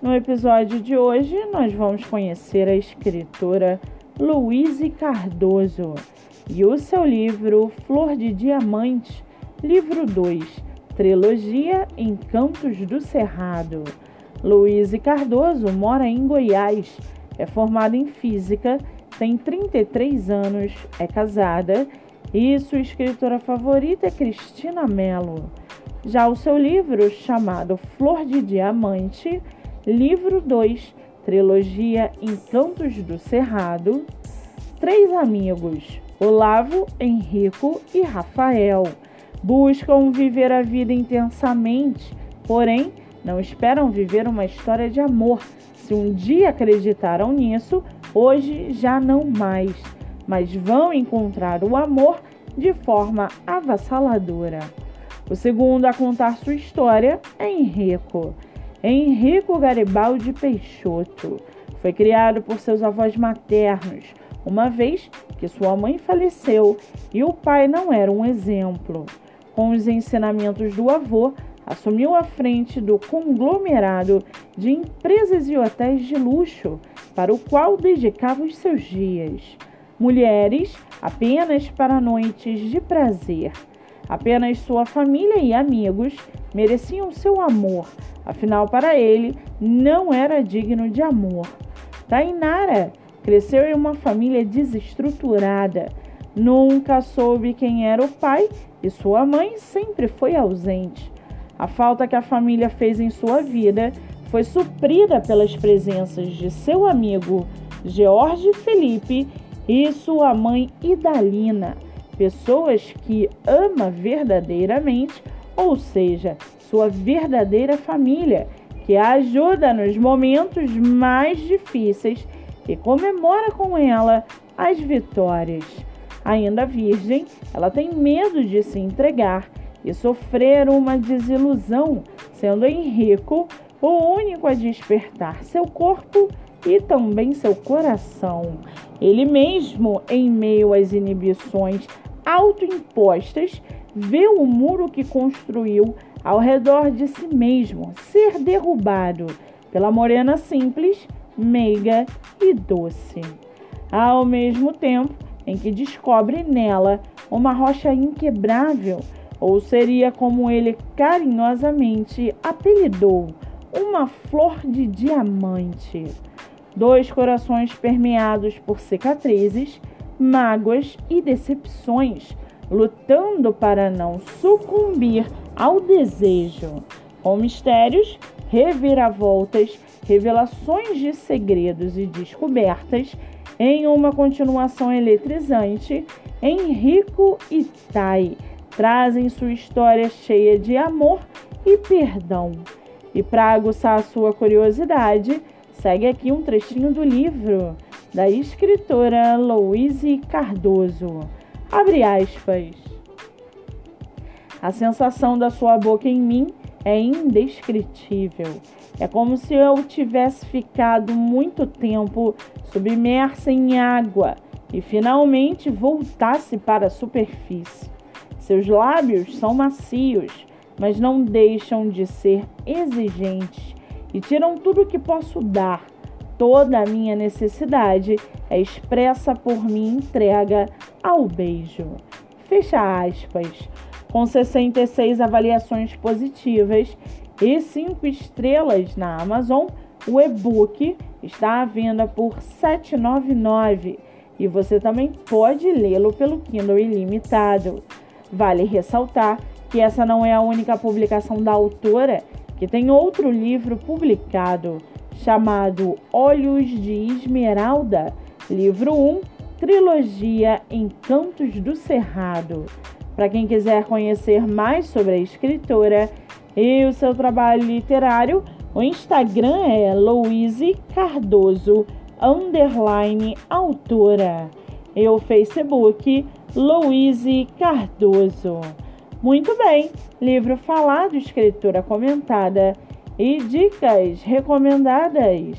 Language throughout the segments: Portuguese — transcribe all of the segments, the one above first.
No episódio de hoje, nós vamos conhecer a escritora Louise Cardoso e o seu livro Flor de Diamante, livro 2, Trilogia Encantos do Cerrado. Louise Cardoso mora em Goiás, é formada em física, tem 33 anos, é casada e sua escritora favorita é Cristina Mello. Já o seu livro, chamado Flor de Diamante, livro 2, trilogia Encantos do Cerrado, três amigos, Olavo, Henrico e Rafael, buscam viver a vida intensamente, porém não esperam viver uma história de amor. Se um dia acreditaram nisso, hoje já não mais, mas vão encontrar o amor de forma avassaladora. O segundo a contar sua história é Henrico. Henrico Garibaldi Peixoto foi criado por seus avós maternos, uma vez que sua mãe faleceu e o pai não era um exemplo. Com os ensinamentos do avô, assumiu a frente do conglomerado de empresas e hotéis de luxo, para o qual dedicava os seus dias. Mulheres apenas para noites de prazer. Apenas sua família e amigos mereciam seu amor, afinal, para ele não era digno de amor. Tainara cresceu em uma família desestruturada. Nunca soube quem era o pai e sua mãe sempre foi ausente. A falta que a família fez em sua vida foi suprida pelas presenças de seu amigo George Felipe e sua mãe Idalina pessoas que ama verdadeiramente, ou seja, sua verdadeira família, que a ajuda nos momentos mais difíceis e comemora com ela as vitórias. Ainda virgem, ela tem medo de se entregar e sofrer uma desilusão, sendo Henrico o único a despertar seu corpo e também seu coração. Ele mesmo, em meio às inibições autoimpostas, vê o muro que construiu ao redor de si mesmo ser derrubado pela morena simples, meiga e doce. Ao mesmo tempo em que descobre nela uma rocha inquebrável, ou seria como ele carinhosamente apelidou, uma flor de diamante. Dois corações permeados por cicatrizes mágoas e decepções, lutando para não sucumbir ao desejo, com mistérios, reviravoltas, revelações de segredos e descobertas, em uma continuação eletrizante, Henrico e Tai trazem sua história cheia de amor e perdão. E para aguçar a sua curiosidade, segue aqui um trechinho do livro da escritora Louise Cardoso. Abre aspas. A sensação da sua boca em mim é indescritível. É como se eu tivesse ficado muito tempo submersa em água e finalmente voltasse para a superfície. Seus lábios são macios, mas não deixam de ser exigentes e tiram tudo o que posso dar Toda a minha necessidade é expressa por minha entrega ao beijo. Fecha aspas. Com 66 avaliações positivas e 5 estrelas na Amazon, o e-book está à venda por R$ 7,99 e você também pode lê-lo pelo Kindle Ilimitado. Vale ressaltar que essa não é a única publicação da autora, que tem outro livro publicado chamado Olhos de Esmeralda, livro 1, trilogia Encantos do Cerrado. Para quem quiser conhecer mais sobre a escritora e o seu trabalho literário, o Instagram é Louise Cardoso underline autora e o Facebook Louise Cardoso. Muito bem, livro falado, escritura comentada e dicas recomendadas.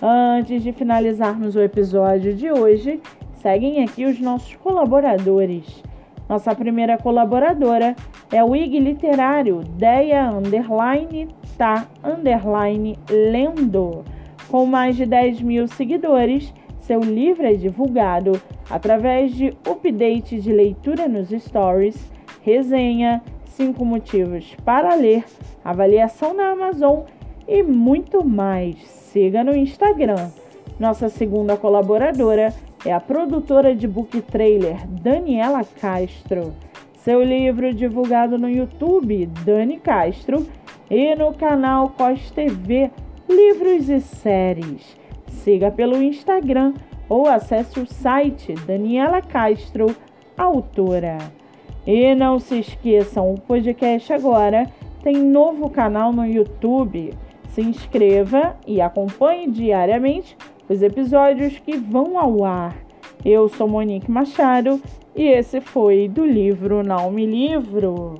Antes de finalizarmos o episódio de hoje, seguem aqui os nossos colaboradores. Nossa primeira colaboradora é o IG Literário, Deia Underline Tá Underline Lendo. Com mais de 10 mil seguidores, seu livro é divulgado através de update de leitura nos stories, resenha, 5 motivos para ler, avaliação na Amazon e muito mais. Siga no Instagram. Nossa segunda colaboradora é a produtora de book trailer Daniela Castro. Seu livro divulgado no YouTube Dani Castro e no canal Cos TV Livros e Séries. Siga pelo Instagram ou acesse o site Daniela Castro, autora. E não se esqueçam, o podcast agora tem novo canal no YouTube. Se inscreva e acompanhe diariamente os episódios que vão ao ar. Eu sou Monique Machado e esse foi do livro Não Me Livro.